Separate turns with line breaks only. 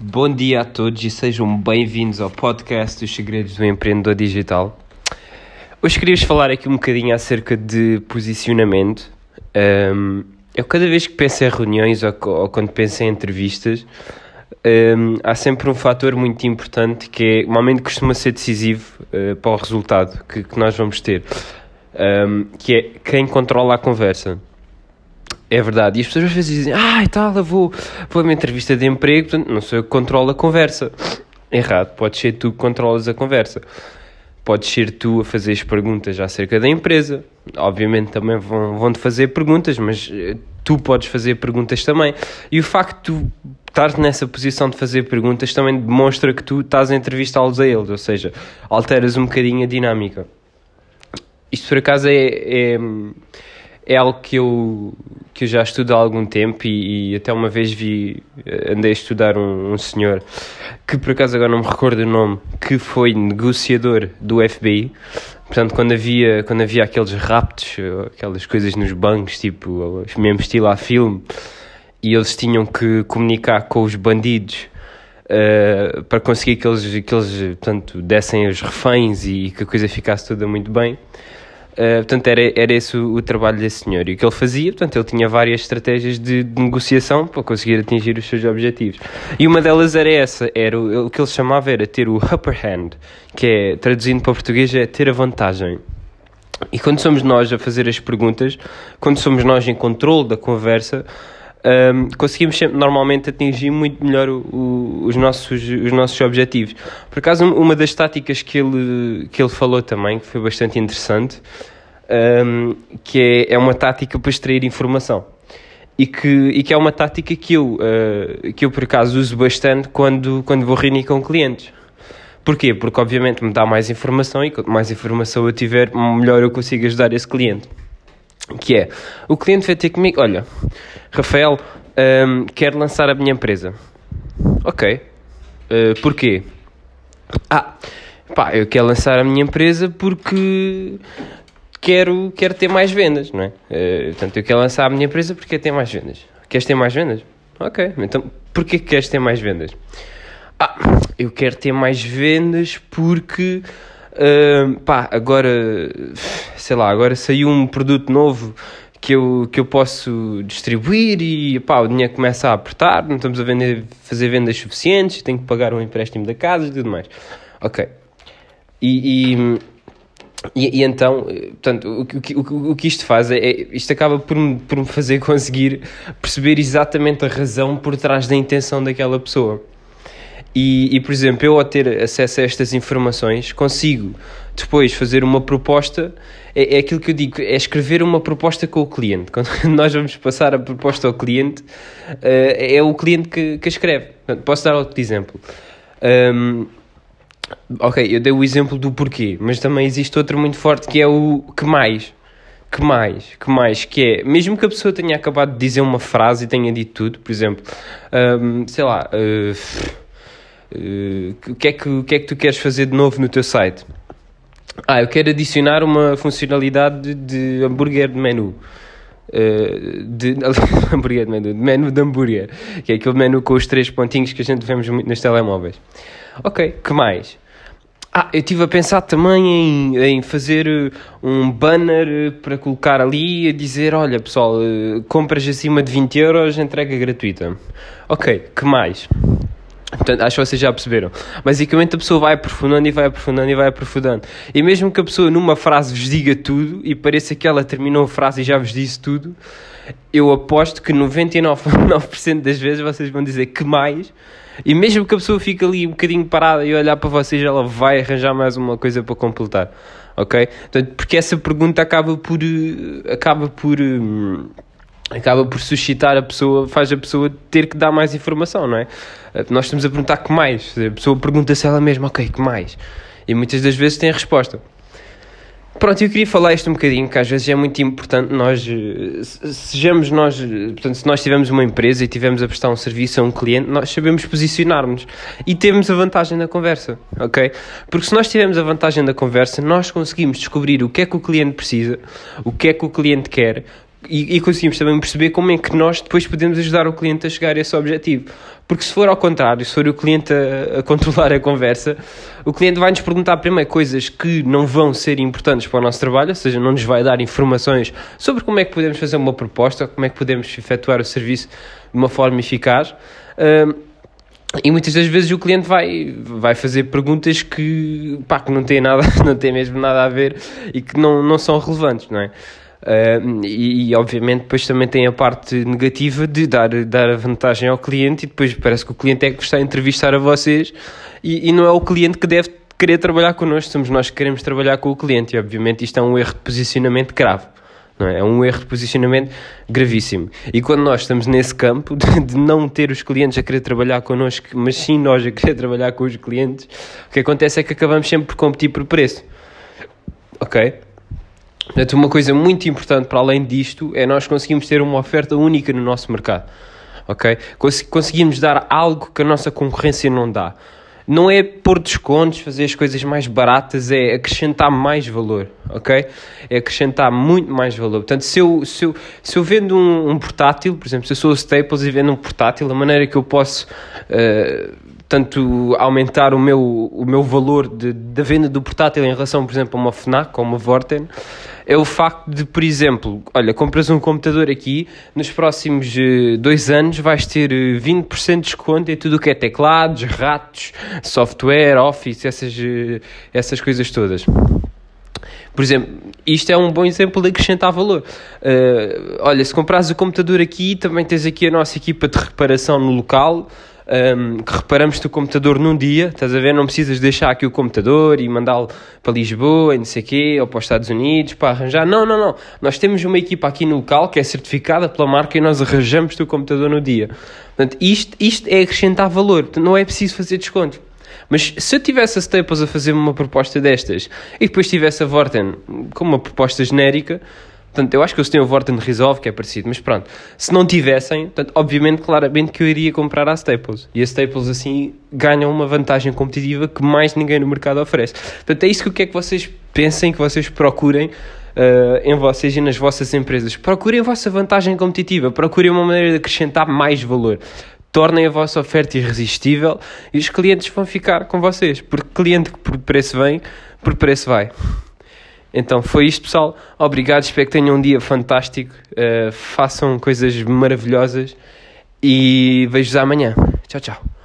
Bom dia a todos e sejam bem-vindos ao podcast dos segredos do empreendedor digital. Hoje queria-vos falar aqui um bocadinho acerca de posicionamento. Um, eu cada vez que penso em reuniões ou, ou quando penso em entrevistas, um, há sempre um fator muito importante que é, normalmente costuma ser decisivo uh, para o resultado que, que nós vamos ter, um, que é quem controla a conversa. É verdade. E as pessoas às vezes dizem, ah, e tal, eu vou, vou a uma entrevista de emprego, portanto, não sou eu que controlo a conversa. Errado, pode ser tu que controlas a conversa. Podes ser tu a fazer as perguntas acerca da empresa. Obviamente também vão, vão te fazer perguntas, mas eh, tu podes fazer perguntas também. E o facto de tu estar nessa posição de fazer perguntas também demonstra que tu estás a entrevistá-los a eles, ou seja, alteras um bocadinho a dinâmica. Isto por acaso é, é é algo que eu, que eu já estudo há algum tempo e, e até uma vez vi, eh, andei a estudar um, um, senhor que por acaso agora não me recordo o nome, que foi negociador do FBI. Portanto, quando havia, quando havia aqueles raptos, aquelas coisas nos bancos, tipo, mesmo estilo a filme, e eles tinham que comunicar com os bandidos uh, para conseguir que eles, que eles portanto, dessem os reféns e que a coisa ficasse toda muito bem. Uh, portanto, era, era esse o, o, trabalho desse senhor. E o que ele fazia, portanto, ele tinha várias estratégias de, de, negociação para conseguir atingir os seus objetivos. E uma delas era essa, era o, o que ele chamava era ter o upper hand, que é, traduzindo para português, é ter a vantagem. E quando somos nós a fazer as perguntas, quando somos nós em controle da conversa, um, conseguimos sempre, normalmente atingir muito melhor o, o, os, nossos, os nossos objetivos. Por acaso, uma das táticas que ele, que ele falou também, que foi bastante interessante, um, que é, é uma tática para extrair informação. E que, e que é uma tática que eu, uh, que eu, por acaso, uso bastante quando, quando vou reunir com clientes. Porquê? Porque, obviamente, me dá mais informação e quanto mais informação eu tiver, melhor eu consigo ajudar esse cliente que é, o cliente vai ter comigo, olha, Rafael, um, quero lançar a minha empresa. Ok. Uh, porquê? Ah, pá, eu quero lançar a minha empresa porque quero, quero ter mais vendas, não é? Uh, portanto, eu quero lançar a minha empresa porque quero ter mais vendas. Queres ter mais vendas? Ok, então porquê que queres ter mais vendas? Ah, eu quero ter mais vendas porque Uh, pá, agora, sei lá, agora saiu um produto novo que eu, que eu posso distribuir e pá, o dinheiro começa a apertar, não estamos a vender, fazer vendas suficientes, tenho que pagar um empréstimo da casa e tudo mais. Ok. E, e, e, e então, portanto, o, o, o, que isto faz é, é, isto acaba por me, por me fazer conseguir perceber exatamente a razão por trás da intenção daquela pessoa. E, e, por exemplo, eu ao ter acesso a estas informações consigo depois fazer uma proposta. É, é aquilo que eu digo, é escrever uma proposta com o cliente. Quando nós vamos passar a proposta ao cliente, uh, é o cliente que, que escreve. Posso dar outro exemplo. Um, ok, eu dei o exemplo do porquê, mas também existe outro muito forte que é o que mais. Que mais? Que mais? Que é, mesmo que a pessoa tenha acabado de dizer uma frase e tenha dito tudo, por exemplo, um, sei lá. Uh, o, que é que, o que é que tu queres fazer de novo no teu site? Ah, eu quero adicionar uma funcionalidade de hambúrguer de menu. Uh, de hambúrguer de menu, de menu de hambúrguer, que é aquele menu com os três pontinhos que a gente vemos muito nos telemóveis. Ok, que mais? Ah, eu estive a pensar também em, em fazer eh, um banner para colocar ali a dizer: olha pessoal, compras acima de 20 euros, entrega gratuita. Ok, que mais? Portanto, acho que vocês já perceberam. Basicamente a pessoa vai aprofundando e vai aprofundando e vai aprofundando. E mesmo que a pessoa numa frase vos diga tudo e pareça que ela terminou a frase e já vos disse tudo, eu aposto que 99% das vezes vocês vão dizer que mais. E mesmo que a pessoa fique ali um bocadinho parada e olhar para vocês, ela vai arranjar mais uma coisa para completar. Ok? Portanto, porque essa pergunta acaba por. Eh, acaba por. Hum, acaba por suscitar a pessoa, faz a pessoa ter que dar mais informação, não é? Eh, nós estamos a perguntar que mais, a pessoa pergunta-se ela mesma, ok, que mais? E muitas das vezes tem a resposta. Pronto, eu queria falar isto um bocadinho, que às vezes é muito importante nós, eh, sejamos nós, portanto, se nós tivermos uma empresa e tivermos a prestar um serviço a um cliente, nós sabemos posicionar-nos e temos a vantagem na conversa, ok? Porque se nós tivermos a vantagem da conversa, nós conseguimos descobrir o que é que o cliente precisa, o que é que o cliente quer, e, e, conseguimos também perceber como é que nós depois podemos ajudar o cliente a chegar a esse objetivo. Porque se for ao contrário, se for o cliente a, a controlar a conversa, o cliente vai nos perguntar primeiro coisas que não vão ser importantes para o nosso trabalho, ou seja, não nos vai dar informações sobre como é que podemos fazer uma proposta, como é que podemos efetuar o serviço de uma forma eficaz. Um, e muitas das vezes o cliente vai, vai fazer perguntas que, pá, que não têm nada, não têm mesmo nada a ver e que não, não são relevantes, não é? Uh, e, e, obviamente depois também tem a parte negativa de dar, dar a vantagem ao cliente e depois parece que o cliente é que está a entrevistar a vocês e, e não é o cliente que deve querer trabalhar connosco, somos nós que queremos trabalhar com o cliente e obviamente isto é um erro de posicionamento grave. Não é? é um erro de posicionamento gravíssimo. E quando nós estamos nesse campo de, de, não ter os clientes a querer trabalhar connosco, mas sim nós a querer trabalhar com os clientes, o que acontece é que acabamos sempre por competir por preço. Ok? Portanto, uma coisa muito importante para além disto é nós conseguimos ter uma oferta única no nosso mercado. Ok? Conseguimos dar algo que a nossa concorrência não dá. Não é pôr descontos, fazer as coisas mais baratas, é acrescentar mais valor, ok? É acrescentar muito mais valor. Portanto, se eu, se eu, se eu vendo um, um portátil, por exemplo, se eu sou a Staples e vendo um portátil, a maneira que eu posso uh, tanto aumentar o meu, o meu valor de, da venda do portátil em relação, por exemplo, a uma FNAC ou uma Vorten, é o facto de, por exemplo, olha, compras um computador aqui, nos próximos uh, dois anos vais ter 20% eh, de desconto em tudo o que é teclados, ratos, software, office, essas, uh, essas coisas todas. Por exemplo, isto é um bom exemplo de acrescentar valor. Uh, olha, se comprares o computador aqui, também tens aqui a nossa equipa de reparação no local um, que reparamos o computador num dia, estás a ver? Não precisas deixar aqui o computador e mandá-lo para Lisboa e não sei quê, ou para os Estados Unidos para arranjar. Não, não, não. Nós temos uma equipa aqui no local que é certificada pela marca e nós arranjamos o computador no dia. Portanto, isto, isto é acrescentar valor, não é preciso fazer desconto. Mas se eu tivesse a Staples a fazer uma proposta destas e depois tivesse a Vorten com uma proposta genérica, Portanto, eu acho que eles têm o Vorten Resolve, que é parecido, mas pronto. Se não tivessem, portanto, obviamente, claramente que eu iria comprar a Staples. E a Staples, assim, ganham uma vantagem competitiva que mais ninguém no mercado oferece. Portanto, é isso que eu quero que vocês pensem, que vocês procurem uh, em vocês e nas vossas empresas. Procurem a vossa vantagem competitiva, procurem uma maneira de acrescentar mais valor. Tornem a vossa oferta irresistível e os clientes vão ficar com vocês. Porque cliente que por preço vem, por preço vai. Então foi isto, pessoal. Obrigado, espero que tenham um dia fantástico. Uh, façam coisas maravilhosas e vejo-vos amanhã. Tchau, tchau.